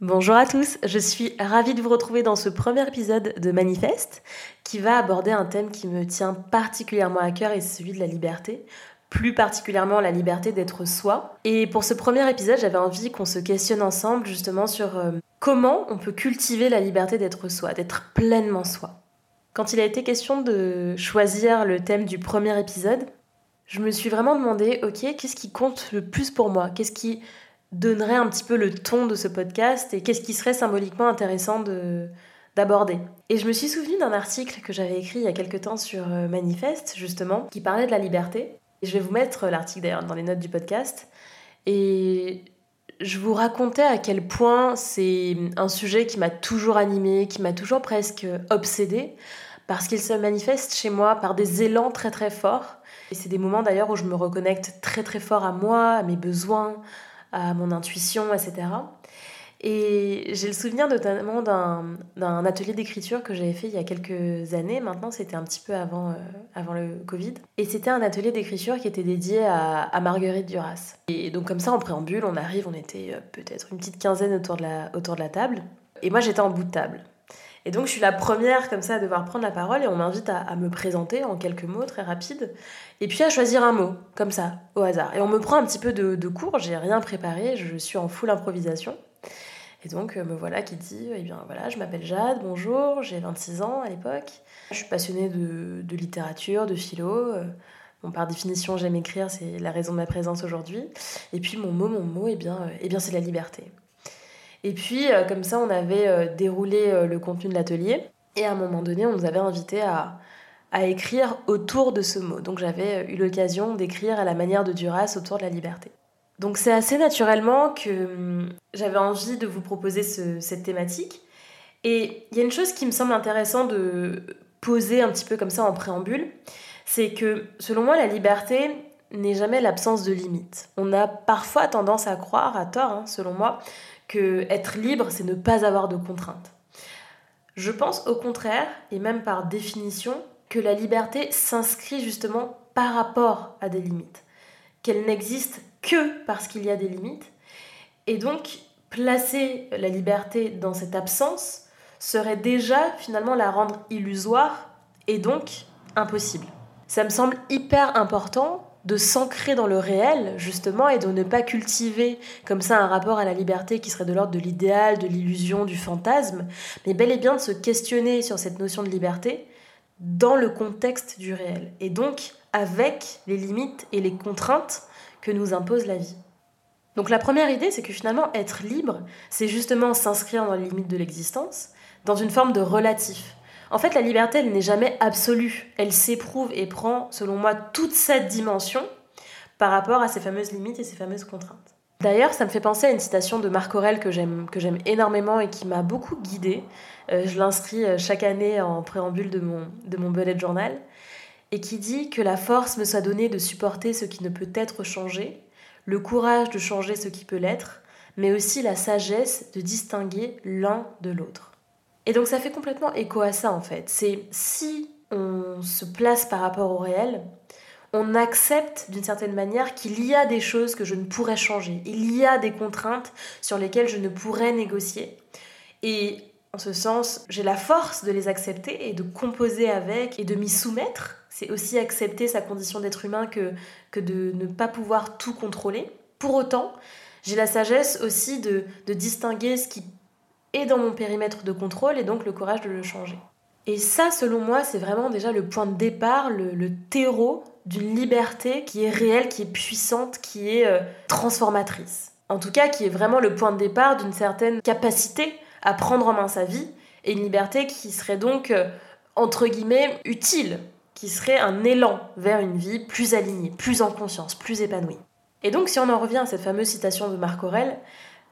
Bonjour à tous, je suis ravie de vous retrouver dans ce premier épisode de Manifeste qui va aborder un thème qui me tient particulièrement à cœur et c'est celui de la liberté, plus particulièrement la liberté d'être soi. Et pour ce premier épisode, j'avais envie qu'on se questionne ensemble justement sur euh, comment on peut cultiver la liberté d'être soi, d'être pleinement soi. Quand il a été question de choisir le thème du premier épisode, je me suis vraiment demandé, ok, qu'est-ce qui compte le plus pour moi? Qu'est-ce qui donnerait un petit peu le ton de ce podcast et qu'est-ce qui serait symboliquement intéressant de d'aborder. Et je me suis souvenu d'un article que j'avais écrit il y a quelque temps sur euh, Manifeste, justement, qui parlait de la liberté. Et je vais vous mettre l'article d'ailleurs dans les notes du podcast. Et je vous racontais à quel point c'est un sujet qui m'a toujours animé, qui m'a toujours presque obsédé, parce qu'il se manifeste chez moi par des élans très très forts. Et c'est des moments d'ailleurs où je me reconnecte très très fort à moi, à mes besoins, à mon intuition, etc. Et j'ai le souvenir notamment d'un atelier d'écriture que j'avais fait il y a quelques années. Maintenant, c'était un petit peu avant, euh, avant le Covid. Et c'était un atelier d'écriture qui était dédié à, à, Marguerite Duras. Et donc comme ça, en préambule, on arrive, on était euh, peut-être une petite quinzaine autour de, la, autour de la table. Et moi, j'étais en bout de table. Et donc, je suis la première comme ça à devoir prendre la parole et on m'invite à, me présenter en quelques mots très rapides et puis à choisir un mot, comme ça, au hasard. Et on me prend un petit peu de, cours, j'ai rien préparé, je suis en full improvisation. Et donc euh, me voilà qui dit, eh bien voilà, je m'appelle Jade, bonjour, j'ai 26 ans à l'époque. Je suis passionnée de, littérature, de philo. Euh, par définition, j'aime écrire, c'est la raison de ma présence aujourd'hui. Et puis mon mot, mon mot, eh bien, euh, eh bien c'est la liberté. Et puis, comme ça, on avait déroulé le contenu de l'atelier. Et à un moment donné, on nous avait invité à, écrire autour de ce mot. Donc j'avais eu l'occasion d'écrire à la manière de Duras autour de la liberté. Donc c'est assez naturellement que hum, j'avais envie de vous proposer cette thématique. Et il y a une chose qui me semble intéressant de poser un petit peu comme ça en préambule, c'est que selon moi la liberté n'est jamais l'absence de limites. On a parfois tendance à croire, à tort hein, selon moi, être libre c'est ne pas avoir de contraintes. Je pense au contraire, et même par définition, que la liberté s'inscrit justement par rapport à des limites, qu'elle n'existe que parce qu'il y a des limites, et donc placer la liberté dans cette absence serait déjà finalement la rendre illusoire et donc impossible. Ça me semble hyper important de s'ancrer dans le réel, justement, et de ne pas cultiver comme ça un rapport à la liberté qui serait de l'ordre de l'idéal, de l'illusion, du fantasme, mais bel et bien de se questionner sur cette notion de liberté dans le contexte du réel, et donc avec les limites et les contraintes que nous impose la vie. Donc la première idée, c'est que finalement, être libre, c'est justement s'inscrire dans les limites de l'existence, dans une forme de relatif. En fait, la liberté, elle n'est jamais absolue. Elle s'éprouve et prend, selon moi, toute cette dimension par rapport à ces fameuses limites et ces fameuses contraintes. D'ailleurs, ça me fait penser à une citation de Marc j'aime, que j'aime énormément et qui m'a beaucoup guidée. Euh, je l'inscris euh, chaque année en préambule de mon, de mon bullet journal. Et qui dit que la force me soit donnée de supporter ce qui ne peut être changé, le courage de changer ce qui peut l'être, mais aussi la sagesse de distinguer l'un de l'autre. Et donc ça fait complètement écho à ça en fait. C'est si on se place par rapport au réel, on accepte d'une certaine manière qu'il y a des choses que je ne pourrais changer, il y a des contraintes sur lesquelles je ne pourrais négocier. Et en ce sens, j'ai la force de les accepter et de composer avec et de m'y soumettre. C'est aussi accepter sa condition d'être humain que, que de ne pas pouvoir tout contrôler. Pour autant, j'ai la sagesse aussi de, de distinguer ce qui est dans mon périmètre de contrôle et donc le courage de le changer. Et ça, selon moi, c'est vraiment déjà le point de départ, le terreau d'une liberté qui est réelle, qui est puissante, qui est euh, transformatrice. En tout cas, qui est vraiment le point de départ d'une certaine capacité à prendre en main sa vie, et une liberté qui serait donc, euh, entre guillemets, utile, qui serait un élan vers une vie plus alignée, plus en conscience, plus épanouie. Et donc, si on en revient à cette fameuse citation de Marc Aurel,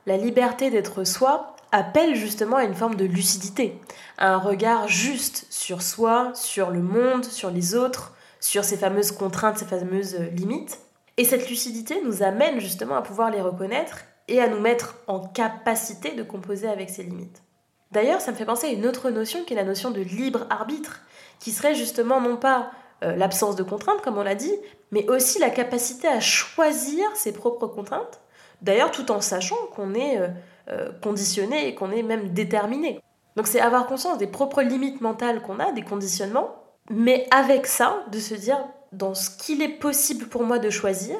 la liberté d'être soi appelle justement à une forme de lucidité, à un regard juste sur soi, sur le monde, sur les autres, sur ces fameuses contraintes, ces fameuses limites. Et cette lucidité nous amène justement à pouvoir les reconnaître et à nous mettre en capacité de composer avec ces limites. D'ailleurs, ça me fait penser à une autre notion qui est la notion de libre arbitre, qui serait justement non pas euh, l'absence de contraintes, comme on l'a dit, mais aussi la capacité à choisir ses propres contraintes, d'ailleurs tout en sachant qu'on est euh, euh, conditionné et qu'on est même déterminé. Donc c'est avoir conscience des propres limites mentales qu'on a, des conditionnements, mais avec ça, de se dire, dans ce qu'il est possible pour moi de choisir,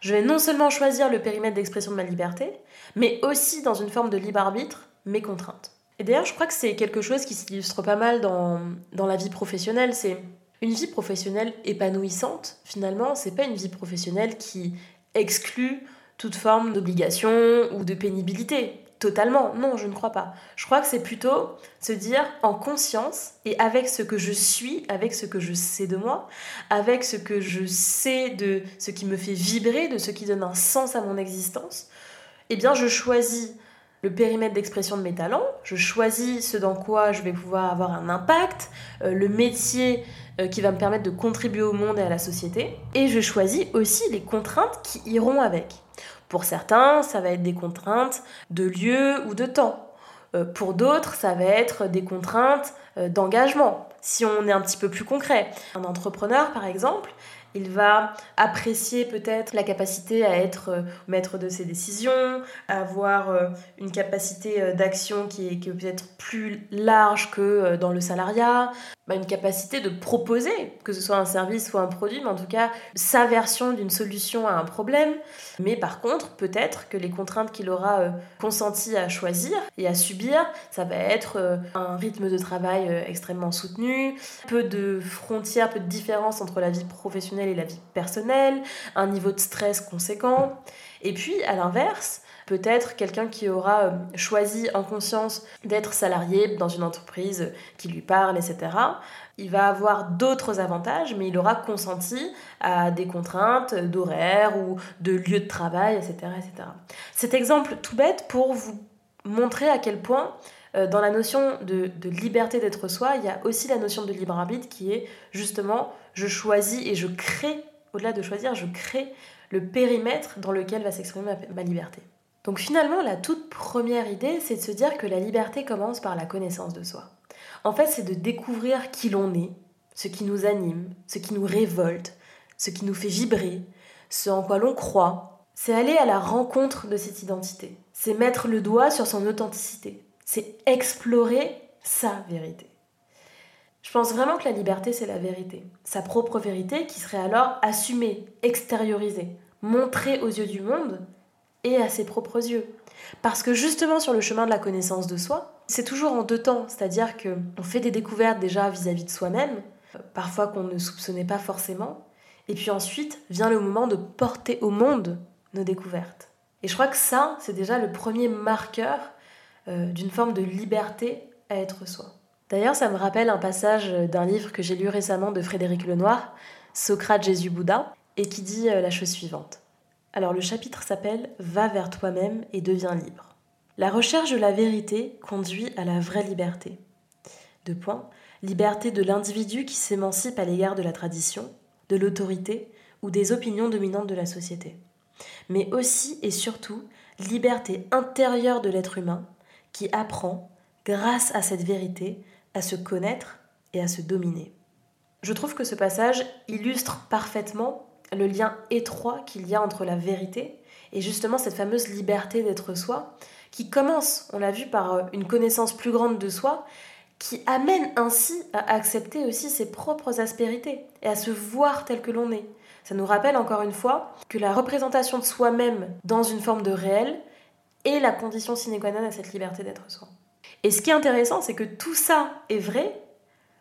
je vais non seulement choisir le périmètre d'expression de ma liberté, mais aussi dans une forme de libre arbitre, mes contraintes. Et d'ailleurs, je crois que c'est quelque chose qui s'illustre pas mal dans, dans la vie professionnelle. C'est une vie professionnelle épanouissante, finalement, c'est pas une vie professionnelle qui exclut toute forme d'obligation ou de pénibilité. Totalement, non, je ne crois pas. Je crois que c'est plutôt se dire en conscience et avec ce que je suis, avec ce que je sais de moi, avec ce que je sais de ce qui me fait vibrer, de ce qui donne un sens à mon existence, eh bien je choisis le périmètre d'expression de mes talents, je choisis ce dans quoi je vais pouvoir avoir un impact, euh, le métier euh, qui va me permettre de contribuer au monde et à la société, et je choisis aussi les contraintes qui iront avec. Pour certains, ça va être des contraintes de lieu ou de temps. Euh, pour d'autres, ça va être des contraintes d'engagement, si on est un petit peu plus concret. Un entrepreneur, par exemple, il va apprécier peut-être la capacité à être euh, maître de ses décisions, avoir euh, une capacité euh, d'action qui est, peut-être plus large que dans le salariat, bah, une capacité de proposer, que ce soit un service ou un produit, mais en tout cas sa version d'une solution à un problème. Mais par contre, peut-être que les contraintes qu'il aura consenti à choisir et à subir, ça va être un rythme de travail extrêmement soutenu, peu de frontières, peu de différences entre la vie professionnelle et la vie personnelle, un niveau de stress conséquent. Et puis, à l'inverse, peut-être quelqu'un qui aura euh, choisi en conscience d'être salarié dans une entreprise qui lui parle, etc. Il va avoir d'autres avantages, mais il aura consenti à des contraintes d'horaire ou de lieu de travail, etc., etc. Cet exemple tout bête pour vous montrer à quel point euh, dans la notion de, liberté d'être soi, il y a aussi la notion de libre arbitre qui est justement je choisis et je crée, au-delà de choisir, je crée le périmètre dans lequel va s'exprimer ma, liberté. Donc finalement, la toute première idée, c'est de se dire que la liberté commence par la connaissance de soi. En fait, c'est de découvrir qui l'on est, ce qui nous anime, ce qui nous révolte, ce qui nous fait vibrer, ce en quoi l'on croit. C'est aller à la rencontre de cette identité. C'est mettre le doigt sur son authenticité. C'est explorer sa vérité. Je pense vraiment que la liberté, c'est la vérité. Sa propre vérité qui serait alors assumée, extériorisée, montrée aux yeux du monde et à ses propres yeux. Parce que justement sur le chemin de la connaissance de soi, c'est toujours en deux temps, c'est-à-dire qu'on fait des découvertes déjà vis-à-vis de soi-même, parfois qu'on ne soupçonnait pas forcément, et puis ensuite vient le moment de porter au monde nos découvertes. Et je crois que ça, c'est déjà le premier marqueur euh, d'une forme de liberté à être soi. D'ailleurs, ça me rappelle un passage d'un livre que j'ai lu récemment de Frédéric Lenoir, Socrate, Jésus, Bouddha, et qui dit euh, la chose suivante. Alors le chapitre s'appelle Va vers toi-même et deviens libre. La recherche de la vérité conduit à la vraie liberté. Deux points. Liberté de l'individu qui s'émancipe à l'égard de la tradition, de l'autorité ou des opinions dominantes de la société. Mais aussi et surtout liberté intérieure de l'être humain qui apprend, grâce à cette vérité, à se connaître et à se dominer. Je trouve que ce passage illustre parfaitement le lien étroit qu'il y a entre la vérité et justement cette fameuse liberté d'être soi, qui commence, on l'a vu, par euh, une connaissance plus grande de soi, qui amène ainsi à accepter aussi ses propres aspérités et à se voir tel que l'on est. Ça nous rappelle encore une fois que la représentation de soi-même dans une forme de réel est la condition sine qua non à cette liberté d'être soi. Et ce qui est intéressant, c'est que tout ça est vrai,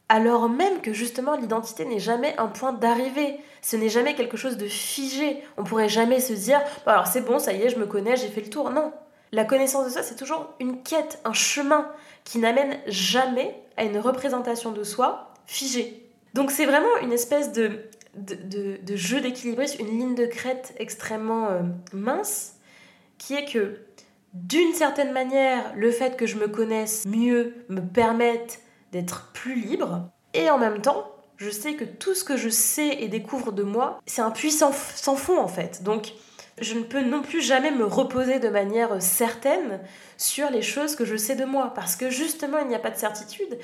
alors même que justement l'identité n'est jamais un point d'arrivée, ce n'est jamais quelque chose de figé. On pourrait jamais se dire, alors c'est bon, ça y est, je me connais, j'ai fait le tour. Non, la connaissance de soi, c'est toujours une quête, un chemin qui n'amène jamais à une représentation de soi figée. Donc c'est vraiment une espèce de, de, jeu d'équilibre, une ligne de crête extrêmement euh, mince, qui est que d'une certaine manière, le fait que je me connaisse mieux me permette d'être plus libre. Et en même temps, je sais que tout ce que je sais et découvre de moi, c'est un puissant sans fond en fait. Donc, je ne peux non plus jamais me reposer de manière certaine sur les choses que je sais de moi, parce que justement, il n'y a pas de certitude,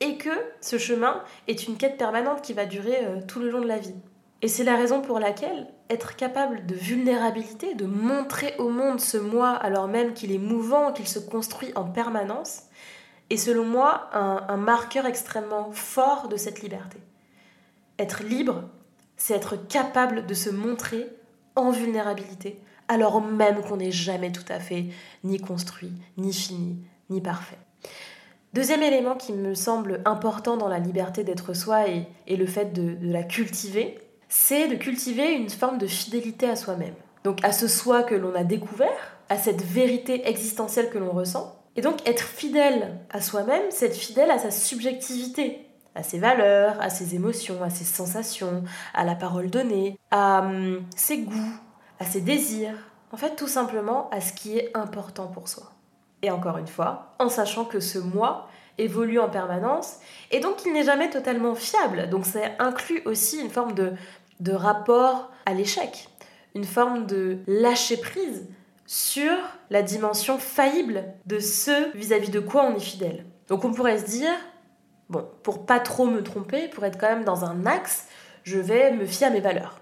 et que ce chemin est une quête permanente qui va durer euh, tout le long de la vie. Et c'est la raison pour laquelle être capable de vulnérabilité, de montrer au monde ce moi alors même qu'il est mouvant, qu'il se construit en permanence, est selon moi un marqueur extrêmement fort de cette liberté. Être libre, c'est être capable de se montrer en vulnérabilité, alors même qu'on n'est jamais tout à fait ni construit, ni fini, ni parfait. Deuxième élément qui me semble important dans la liberté d'être soi et, le fait de, de la cultiver, c'est de cultiver une forme de fidélité à soi-même. Donc à ce soi que l'on a découvert, à cette vérité existentielle que l'on ressent. Et donc être fidèle à soi-même, c'est être fidèle à sa subjectivité, à ses valeurs, à ses émotions, à ses sensations, à la parole donnée, à hum, ses goûts, à ses désirs, en fait tout simplement à ce qui est important pour soi. Et encore une fois, en sachant que ce moi évolue en permanence et donc il n'est jamais totalement fiable. Donc ça inclut aussi une forme de, de rapport à l'échec, une forme de lâcher prise sur la dimension faillible de ce vis-à-vis -vis de quoi on est fidèle. Donc on pourrait se dire, Bon, pour pas trop me tromper, pour être quand même dans un axe, je vais me fier à mes valeurs.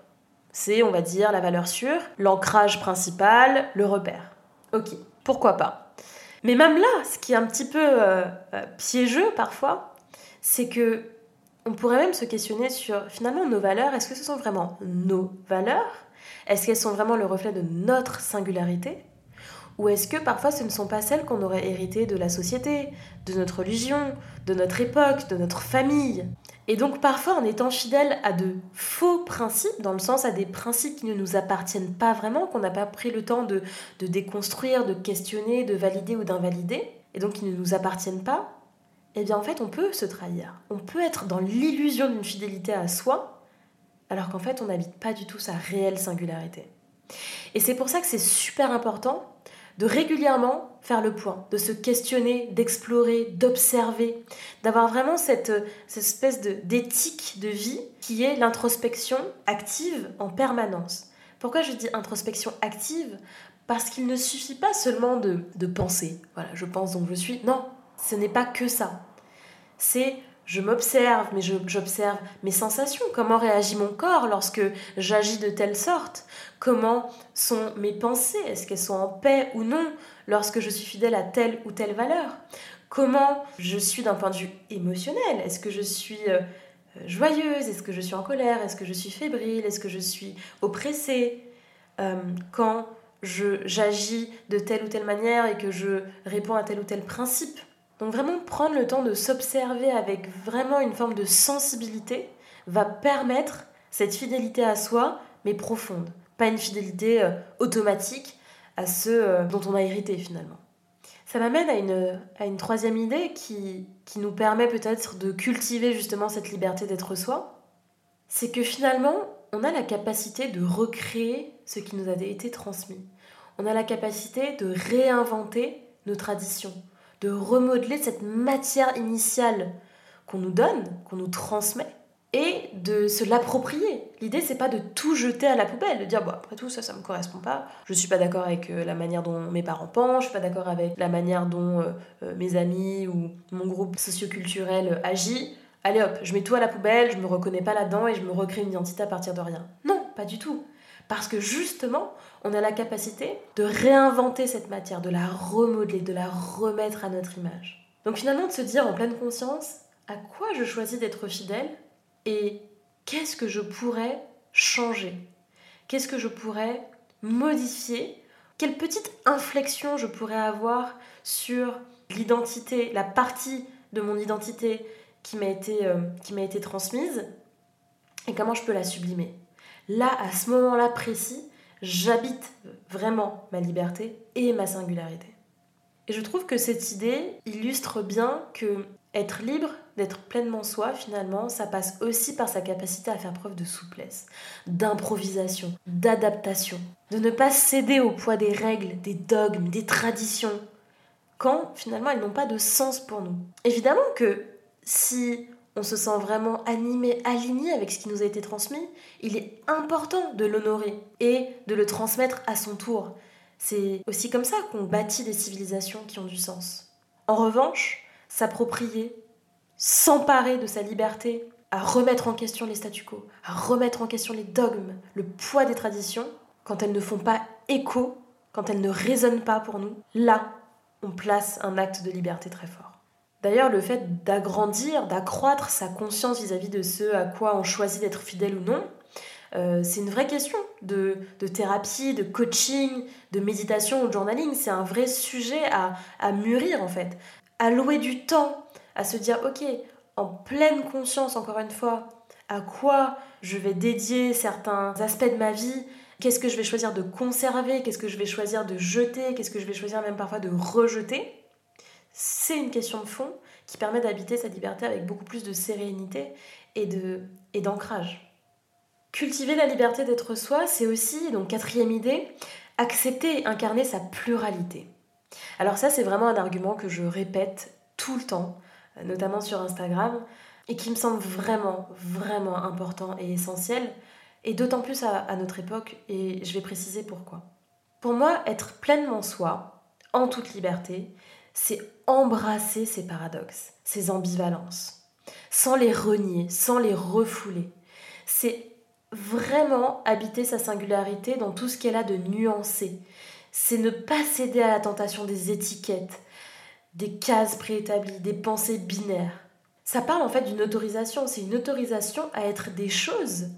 C'est, on va dire, la valeur sûre, l'ancrage principal, le repère. Ok, pourquoi pas. Mais même là, ce qui est un petit peu euh, euh, piégeux parfois, c'est que on pourrait même se questionner sur finalement nos valeurs. Est-ce que ce sont vraiment nos valeurs Est-ce qu'elles sont vraiment le reflet de notre singularité? Ou est-ce que parfois ce ne sont pas celles qu'on aurait héritées de la société, de notre religion, de notre époque, de notre famille? Et donc parfois en étant fidèle à de faux principes, dans le sens à des principes qui ne nous appartiennent pas vraiment, qu'on n'a pas pris le temps de, de déconstruire, de questionner, de valider ou d'invalider, et donc qui ne nous appartiennent pas, eh bien en fait on peut se trahir. On peut être dans l'illusion d'une fidélité à soi, alors qu'en fait on n'habite pas du tout sa réelle singularité. Et c'est pour ça que c'est super important de régulièrement faire le point, de se questionner, d'explorer, d'observer, d'avoir vraiment cette, espèce d'éthique de, vie qui est l'introspection active en permanence. Pourquoi je dis introspection active? Parce qu'il ne suffit pas seulement de, de penser. Voilà, je pense donc je suis. Non, ce n'est pas que ça. C'est je m'observe, mais j'observe mes sensations, comment réagit mon corps lorsque j'agis de telle sorte, comment sont mes pensées, est-ce qu'elles sont en paix ou non lorsque je suis fidèle à telle ou telle valeur, comment je suis d'un point de vue émotionnel, est-ce que je suis euh, joyeuse, est-ce que je suis en colère, est-ce que je suis fébrile, est-ce que je suis oppressée, euh, quand j'agis de telle ou telle manière et que je réponds à tel ou tel principe donc vraiment prendre le temps de s'observer avec vraiment une forme de sensibilité va permettre cette fidélité à soi, mais profonde. Pas une fidélité euh, automatique à ceux euh, dont on a hérité finalement. Ça m'amène à une, troisième idée qui, qui nous permet peut-être de cultiver justement cette liberté d'être soi. C'est que finalement, on a la capacité de recréer ce qui nous a été transmis. On a la capacité de réinventer nos traditions, de remodeler cette matière initiale qu'on nous donne, qu'on nous transmet, et de se l'approprier. L'idée, c'est pas de tout jeter à la poubelle, de dire, bon, après tout, ça, ça me correspond pas. Je suis pas d'accord avec euh, la manière dont mes parents pensent, je suis pas d'accord avec la manière dont euh, euh, mes amis ou mon groupe socioculturel agit. Allez hop, je mets tout à la poubelle, je me reconnais pas là-dedans et je me recrée une identité à partir de rien. Non, pas du tout. Parce que justement, on a la capacité de réinventer cette matière, de la remodeler, de la remettre à notre image. Donc finalement, de se dire en pleine conscience, à quoi je choisis d'être fidèle et qu'est-ce que je pourrais changer? Qu'est-ce que je pourrais modifier? Quelle petite inflexion je pourrais avoir sur l'identité, la partie de mon identité qui m'a été, euh, transmise? Et comment je peux la sublimer? Là, à ce moment-là précis, j'habite vraiment ma liberté et ma singularité. Et je trouve que cette idée illustre bien que Être libre, d'être pleinement soi, finalement, ça passe aussi par sa capacité à faire preuve de souplesse, d'improvisation, d'adaptation, de ne pas céder au poids des règles, des dogmes, des traditions, quand finalement elles n'ont pas de sens pour nous. Évidemment que si on se sent vraiment animé, aligné avec ce qui nous a été transmis, il est important de l'honorer et de le transmettre à son tour. C'est aussi comme ça qu'on bâtit des civilisations qui ont du sens. En revanche, s'approprier, s'emparer de sa liberté, à remettre en question les statu quo, à remettre en question les dogmes, le poids des traditions, quand elles ne font pas écho, quand elles ne résonnent pas pour nous, là, on place un acte de liberté très fort. D'ailleurs, le fait d'agrandir, d'accroître sa conscience vis-à-vis de ce à quoi on choisit d'être fidèle ou non, euh, c'est une vraie question de, thérapie, de coaching, de méditation ou de journaling. C'est un vrai sujet à, à mûrir en fait. Allouer du temps à se dire, ok, en pleine conscience encore une fois, à quoi je vais dédier certains aspects de ma vie, qu'est-ce que je vais choisir de conserver, qu'est-ce que je vais choisir de jeter, qu'est-ce que je vais choisir même parfois de rejeter? C'est une question de fond qui permet d'habiter sa liberté avec beaucoup plus de sérénité et, d'ancrage. Cultiver la liberté d'être soi, c'est aussi, donc quatrième idée, accepter et incarner sa pluralité. Alors ça, c'est vraiment un argument que je répète tout le temps, notamment sur Instagram, et qui me semble vraiment, vraiment important et essentiel, et d'autant plus à notre époque, et je vais préciser pourquoi. Pour moi, être pleinement soi, en toute liberté, c'est embrasser ces paradoxes, ces ambivalences, sans les renier, sans les refouler. C'est vraiment habiter sa singularité dans tout ce qu'elle a de nuancé. C'est ne pas céder à la tentation des étiquettes, des cases préétablies, des pensées binaires. Ça parle en fait d'une autorisation, c'est une autorisation à être des choses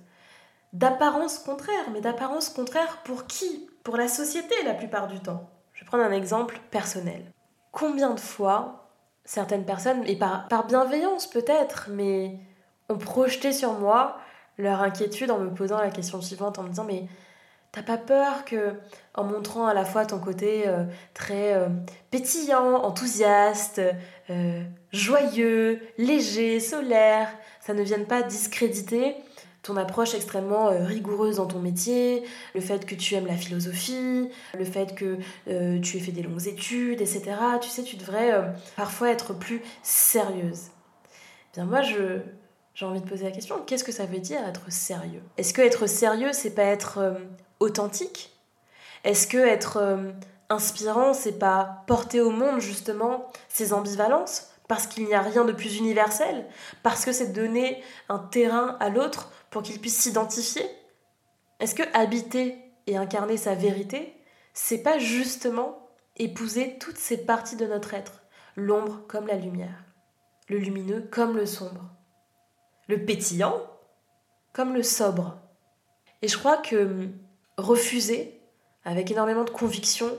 d'apparence contraire, mais d'apparence contraire pour qui? Pour la société la plupart du temps. Je vais prendre un exemple personnel combien de fois certaines personnes, et par, bienveillance peut-être, mais ont projeté sur moi leur inquiétude en me posant la question suivante, en me disant mais t'as pas peur que en montrant à la fois ton côté euh, très euh, pétillant, enthousiaste, euh, joyeux, léger, solaire, ça ne vienne pas discréditer ton approche extrêmement euh, rigoureuse dans ton métier, le fait que tu aimes la philosophie, le fait que euh, tu aies fait des longues études, etc. Tu sais, tu devrais euh, parfois être plus sérieuse. Bien moi, je, j'ai envie de poser la question, qu'est-ce que ça veut dire être sérieux? Est-ce que être sérieux, c'est pas être authentique? Est-ce que être inspirant, c'est pas porter au monde justement ces ambivalences? Parce qu'il n'y a rien de plus universel, parce que c'est donner un terrain à l'autre pour qu'il puisse s'identifier? Est-ce que habiter et incarner sa vérité, c'est pas justement épouser toutes ces parties de notre être, l'ombre comme la lumière, le lumineux comme le sombre, le pétillant comme le sobre. Et je crois que refuser, avec énormément de conviction,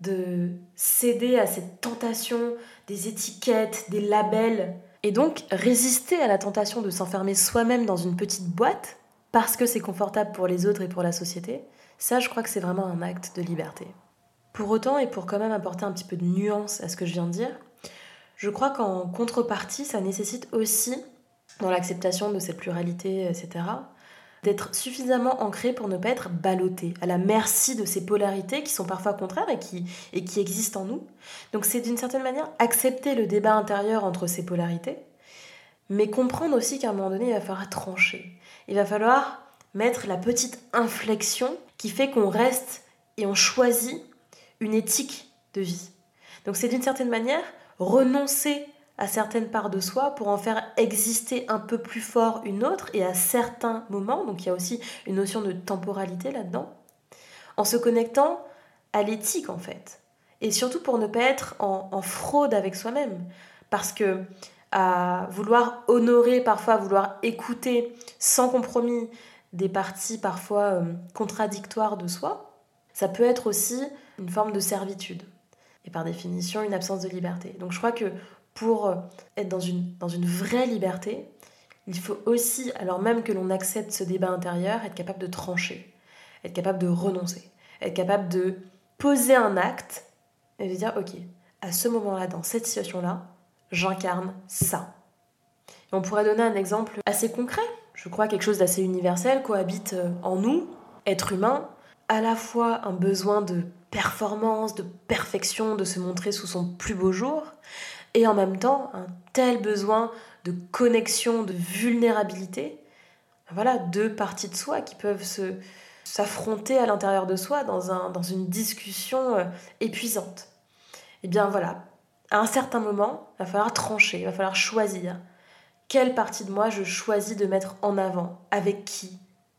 de céder à cette tentation des étiquettes, des labels, et donc, résister à la tentation de s'enfermer soi-même dans une petite boîte, parce que c'est confortable pour les autres et pour la société, ça, je crois que c'est vraiment un acte de liberté. Pour autant, et pour quand même apporter un petit peu de nuance à ce que je viens de dire, je crois qu'en contrepartie, ça nécessite aussi, dans l'acceptation de cette pluralité, etc., d'être suffisamment ancré pour ne pas être ballotté, à la merci de ces polarités qui sont parfois contraires et qui, et qui existent en nous. Donc c'est d'une certaine manière accepter le débat intérieur entre ces polarités, mais comprendre aussi qu'à un moment donné, il va falloir trancher. Il va falloir mettre la petite inflexion qui fait qu'on reste et on choisit une éthique de vie. Donc c'est d'une certaine manière renoncer à certaines parts de soi pour en faire exister un peu plus fort une autre et à certains moments, donc il y a aussi une notion de temporalité là-dedans, en se connectant à l'éthique en fait. Et surtout pour ne pas être en, fraude avec soi-même. Parce que à vouloir honorer, parfois vouloir écouter sans compromis des parties parfois euh, contradictoires de soi, ça peut être aussi une forme de servitude et par définition une absence de liberté. Donc je crois que pour euh, être dans une, dans une vraie liberté, il faut aussi, alors même que l'on accepte ce débat intérieur, être capable de trancher, être capable de renoncer, être capable de poser un acte et de dire, ok, à ce moment-là, dans cette situation-là, j'incarne ça. on pourrait donner un exemple assez concret, je crois quelque chose d'assez universel, cohabite euh, en nous, être humain, à la fois un besoin de performance, de perfection, de se montrer sous son plus beau jour, et en même temps un tel besoin de connexion, de vulnérabilité. Voilà, deux parties de soi qui peuvent se, s'affronter à l'intérieur de soi dans, un, dans une discussion euh, épuisante. Et eh bien voilà, à un certain moment, il va falloir trancher, il va falloir choisir. Quelle partie de moi je choisis de mettre en avant? Avec qui?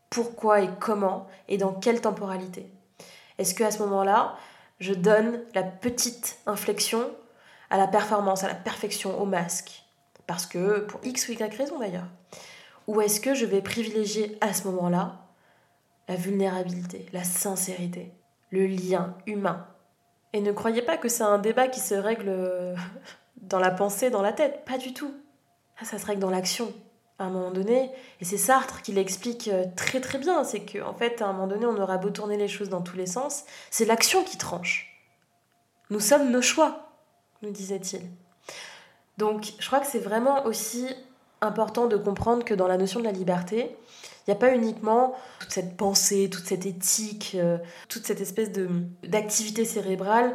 Pourquoi et comment? Et dans quelle temporalité? Est-ce qu'à ce, ce moment-là, je donne la petite inflexion à la performance, à la perfection, au masque Parce que, pour X ou Y raison d'ailleurs. Ou est-ce que je vais privilégier à ce moment-là la vulnérabilité, la sincérité, le lien humain? Et ne croyez pas que c'est un débat qui se règle euh, dans la pensée, dans la tête, pas du tout. Ça, se règle dans l'action. À un moment donné, et c'est Sartre qui l'explique euh, très très bien, c'est qu'en en fait, à un moment donné, on aura beau tourner les choses dans tous les sens, c'est l'action qui tranche. Nous sommes nos choix, nous disait-il. Donc, je crois que c'est vraiment aussi important de comprendre que dans la notion de la liberté, il n'y a pas uniquement toute cette pensée, toute cette éthique, euh, toute cette espèce d'activité cérébrale,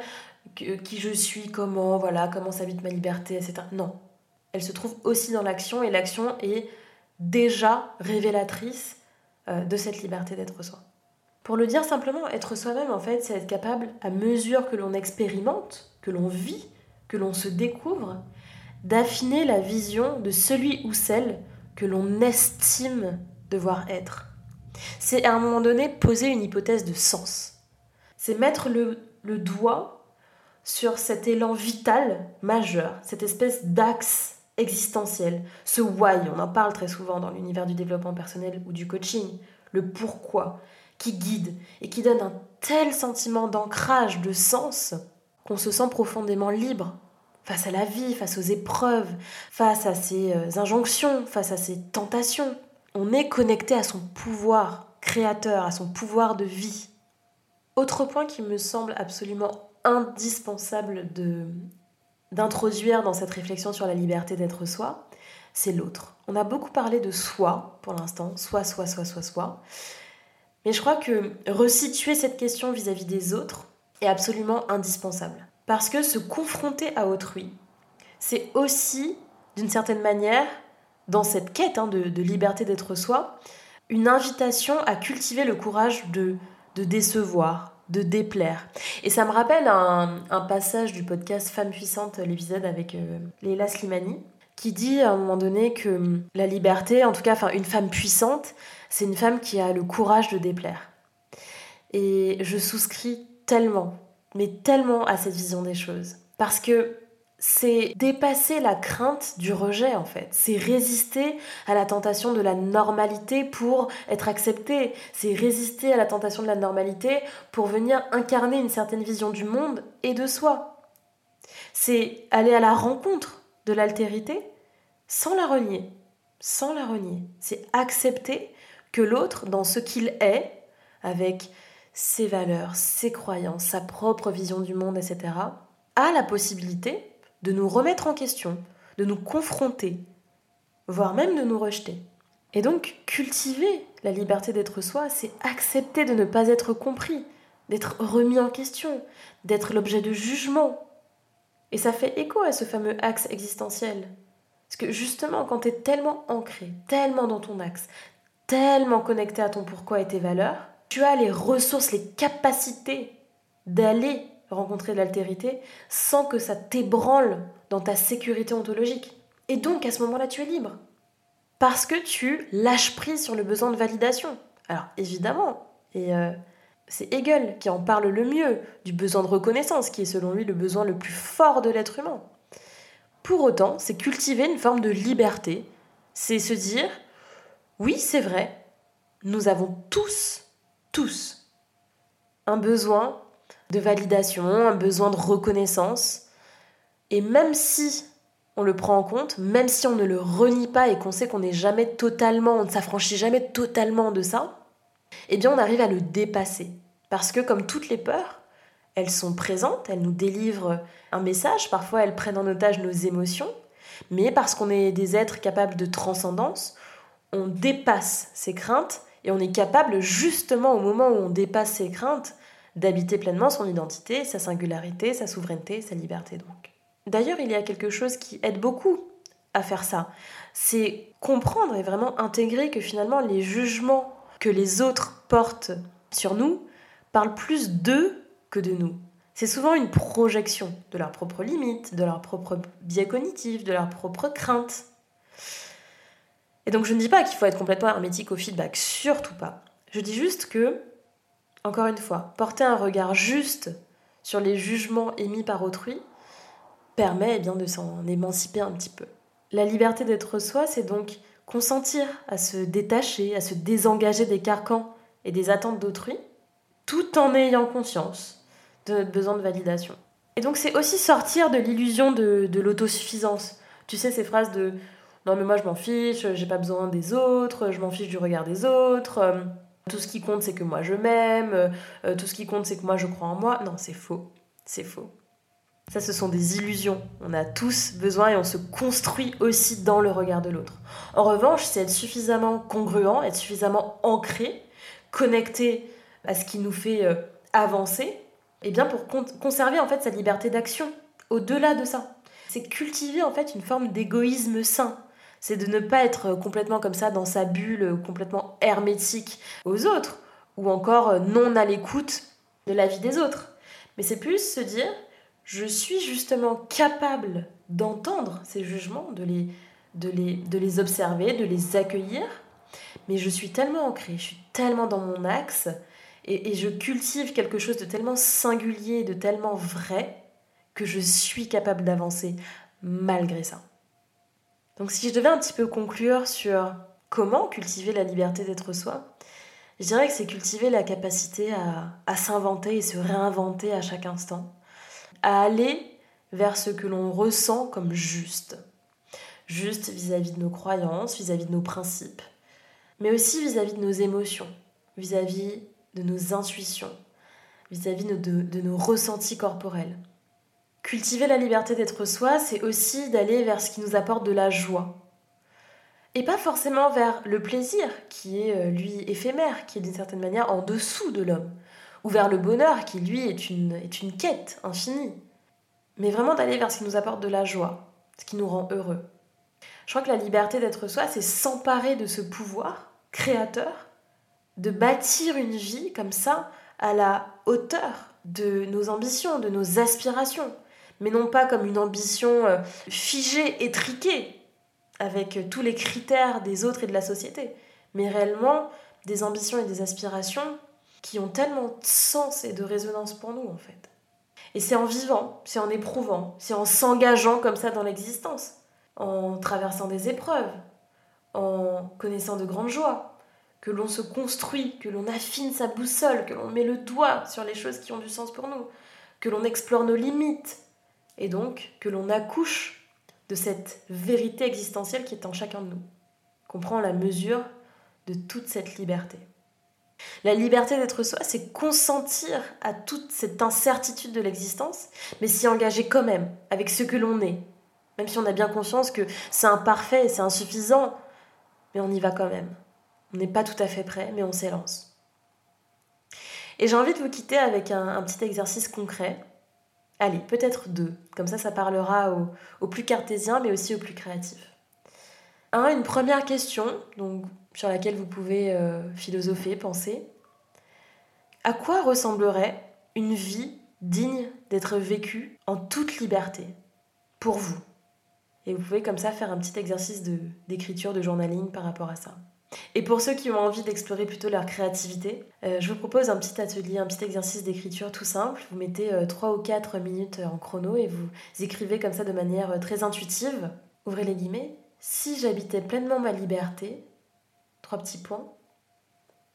qui je suis, comment, voilà, comment s'habite ma liberté, etc. Non. Elle se trouve aussi dans l'action et l'action est déjà révélatrice euh, de cette liberté d'être soi. Pour le dire simplement, être soi-même, en fait, c'est être capable, à mesure que l'on expérimente, que l'on vit, que l'on se découvre, d'affiner la vision de celui ou celle que l'on estime devoir être. C'est à un moment donné poser une hypothèse de sens. C'est mettre le, le doigt sur cet élan vital majeur, cette espèce d'axe existentiel, ce why, on en parle très souvent dans l'univers du développement personnel ou du coaching, le pourquoi, qui guide et qui donne un tel sentiment d'ancrage, de sens, qu'on se sent profondément libre face à la vie, face aux épreuves, face à ses euh, injonctions, face à ses tentations on est connecté à son pouvoir créateur, à son pouvoir de vie. Autre point qui me semble absolument indispensable de d'introduire dans cette réflexion sur la liberté d'être soi, c'est l'autre. On a beaucoup parlé de soi pour l'instant, soi, soi, soi, soi, soi. Mais je crois que resituer cette question vis-à-vis des autres est absolument indispensable. Parce que se confronter à autrui, c'est aussi, d'une certaine manière, dans cette quête hein, de, liberté d'être soi, une invitation à cultiver le courage de, de décevoir, de déplaire. Et ça me rappelle un, passage du podcast Femme puissante, l'épisode avec euh, Leila Slimani, qui dit à un moment donné que hum, la liberté, en tout cas, une femme puissante, c'est une femme qui a le courage de déplaire. Et je souscris tellement, mais tellement à cette vision des choses. Parce que c'est dépasser la crainte du rejet en fait. C'est résister à la tentation de la normalité pour être accepté. C'est résister à la tentation de la normalité pour venir incarner une certaine vision du monde et de soi. C'est aller à la rencontre de l'altérité sans la renier. Sans la renier. C'est accepter que l'autre, dans ce qu'il est, avec ses valeurs, ses croyances, sa propre vision du monde, etc., a la possibilité de nous remettre en question, de nous confronter, voire même de nous rejeter. Et donc, cultiver la liberté d'être soi, c'est accepter de ne pas être compris, d'être remis en question, d'être l'objet de jugement. Et ça fait écho à ce fameux axe existentiel. Parce que justement, quand tu es tellement ancré, tellement dans ton axe, tellement connecté à ton pourquoi et tes valeurs, tu as les ressources, les capacités d'aller rencontrer de l'altérité sans que ça t'ébranle dans ta sécurité ontologique. Et donc à ce moment-là, tu es libre. Parce que tu lâches prise sur le besoin de validation. Alors évidemment, et euh, c'est Hegel qui en parle le mieux du besoin de reconnaissance, qui est selon lui le besoin le plus fort de l'être humain. Pour autant, c'est cultiver une forme de liberté, c'est se dire, oui c'est vrai, nous avons tous, tous, un besoin de validation, un besoin de reconnaissance. Et même si on le prend en compte, même si on ne le renie pas et qu'on sait qu'on n'est jamais totalement, on ne s'affranchit jamais totalement de ça, eh bien on arrive à le dépasser. Parce que comme toutes les peurs, elles sont présentes, elles nous délivrent un message, parfois elles prennent en otage nos émotions, Mais parce qu'on est des êtres capables de transcendance, on dépasse ces craintes et on est capable justement au moment où on dépasse ces craintes d'habiter pleinement son identité, sa singularité, sa souveraineté, sa liberté donc. D'ailleurs, il y a quelque chose qui aide beaucoup à faire ça. C'est comprendre et vraiment intégrer que finalement les jugements que les autres portent sur nous parlent plus d'eux que de nous. C'est souvent une projection de leurs propres limites, de leurs propres biais cognitifs, de leurs propres craintes. Et donc je ne dis pas qu'il faut être complètement hermétique au feedback, surtout pas. Je dis juste que, encore une fois, porter un regard juste sur les jugements émis par autrui permet eh bien, de s'en émanciper un petit peu. La liberté d'être soi, c'est donc consentir à se détacher, à se désengager des carcans et des attentes d'autrui, tout en ayant conscience de notre besoin de validation. Et donc c'est aussi sortir de l'illusion de, de l'autosuffisance. Tu sais, ces phrases de non mais moi je m'en fiche, j'ai pas besoin des autres, je m'en fiche du regard des autres, euh, tout ce qui compte c'est que moi je m'aime, euh, tout ce qui compte c'est que moi je crois en moi. Non, c'est faux. C'est faux. Ça, ce sont des illusions. On a tous besoin et on se construit aussi dans le regard de l'autre. En revanche, c'est être suffisamment congruent, être suffisamment ancré, connecté à ce qui nous fait euh, avancer, et eh bien pour conserver en fait sa liberté d'action. Au-delà de ça, c'est cultiver en fait une forme d'égoïsme sain. C'est de ne pas être complètement comme ça dans sa bulle, complètement hermétique aux autres, ou encore euh, non à l'écoute de la vie des autres. Mais c'est plus se dire je suis justement capable d'entendre ces jugements, de les, de, les, de les observer, de les accueillir, mais je suis tellement ancrée, je suis tellement dans mon axe, et, et je cultive quelque chose de tellement singulier, de tellement vrai, que je suis capable d'avancer malgré ça. Donc si je devais un petit peu conclure sur comment cultiver la liberté d'être soi, je dirais que c'est cultiver la capacité à, s'inventer et se réinventer à chaque instant à aller vers ce que l'on ressent comme juste. Juste vis-à-vis de nos croyances, vis-à-vis de nos principes, mais aussi vis-à-vis de nos émotions, vis-à-vis de nos intuitions, vis-à-vis de nos ressentis corporels. Cultiver la liberté d'être soi, c'est aussi d'aller vers ce qui nous apporte de la joie. Et pas forcément vers le plaisir, qui est euh, lui éphémère, qui est d'une certaine manière en dessous de l'homme ou vers le bonheur qui lui est une, est une quête infinie. Mais vraiment d'aller vers ce qui nous apporte de la joie, ce qui nous rend heureux. Je crois que la liberté d'être soi, c'est s'emparer de ce pouvoir créateur, de bâtir une vie comme ça à la hauteur de nos ambitions, de nos aspirations, mais non pas comme une ambition euh, figée, étriquée, avec tous les critères des autres et de la société, mais réellement des ambitions et des aspirations qui ont tellement de sens et de résonance pour nous en fait. Et c'est en vivant, c'est en éprouvant, c'est en s'engageant comme ça dans l'existence, en traversant des épreuves, en connaissant de grandes joies, que l'on se construit, que l'on affine sa boussole, que l'on met le doigt sur les choses qui ont du sens pour nous, que l'on explore nos limites, et donc que l'on accouche de cette vérité existentielle qui est en chacun de nous, qu'on prend la mesure de toute cette liberté. La liberté d'être soi, c'est consentir à toute cette incertitude de l'existence, mais s'y engager quand même, avec ce que l'on est. Même si on a bien conscience que c'est imparfait et c'est insuffisant, mais on y va quand même. On n'est pas tout à fait prêt, mais on s'élance. Et j'ai envie de vous quitter avec un, petit exercice concret. Allez, peut-être deux. Comme ça, ça parlera aux au plus cartésiens, mais aussi aux plus créatifs. Un, une première question, sur laquelle vous pouvez euh, philosopher, penser. À quoi ressemblerait une vie digne d'être vécue en toute liberté? Pour vous Et vous pouvez comme ça faire un petit exercice d'écriture, de, journaling par rapport à ça. Et pour ceux qui ont envie d'explorer plutôt leur créativité, euh, je vous propose un petit atelier, un petit exercice d'écriture tout simple. Vous mettez 3 euh, ou 4 minutes en chrono et vous écrivez comme ça de manière très intuitive. Ouvrez les guillemets. Si j'habitais pleinement ma liberté, trois petits points,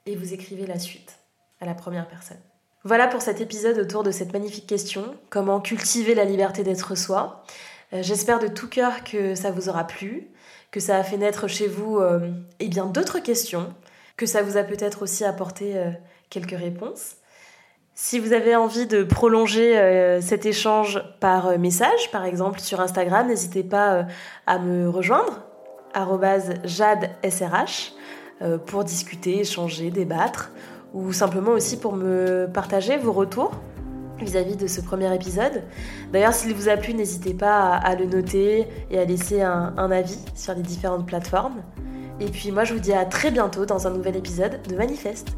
et vous écrivez la suite à la première personne. Voilà pour cet épisode autour de cette magnifique question, comment cultiver la liberté d'être soi? Euh, j'espère de tout cœur que ça vous aura plu, que ça a fait naître chez vous euh, eh bien d'autres questions, que ça vous a peut-être aussi apporté euh, quelques réponses. Si vous avez envie de prolonger euh, cet échange par message, par exemple sur Instagram, n'hésitez pas à me rejoindre, jadesrh, pour discuter, échanger, débattre, ou simplement aussi pour me partager vos retours vis-à-vis de ce premier épisode. D'ailleurs, s'il vous a plu, n'hésitez pas à, le noter et à laisser un, un avis sur les différentes plateformes. Et puis moi, je vous dis à très bientôt dans un nouvel épisode de Manifeste.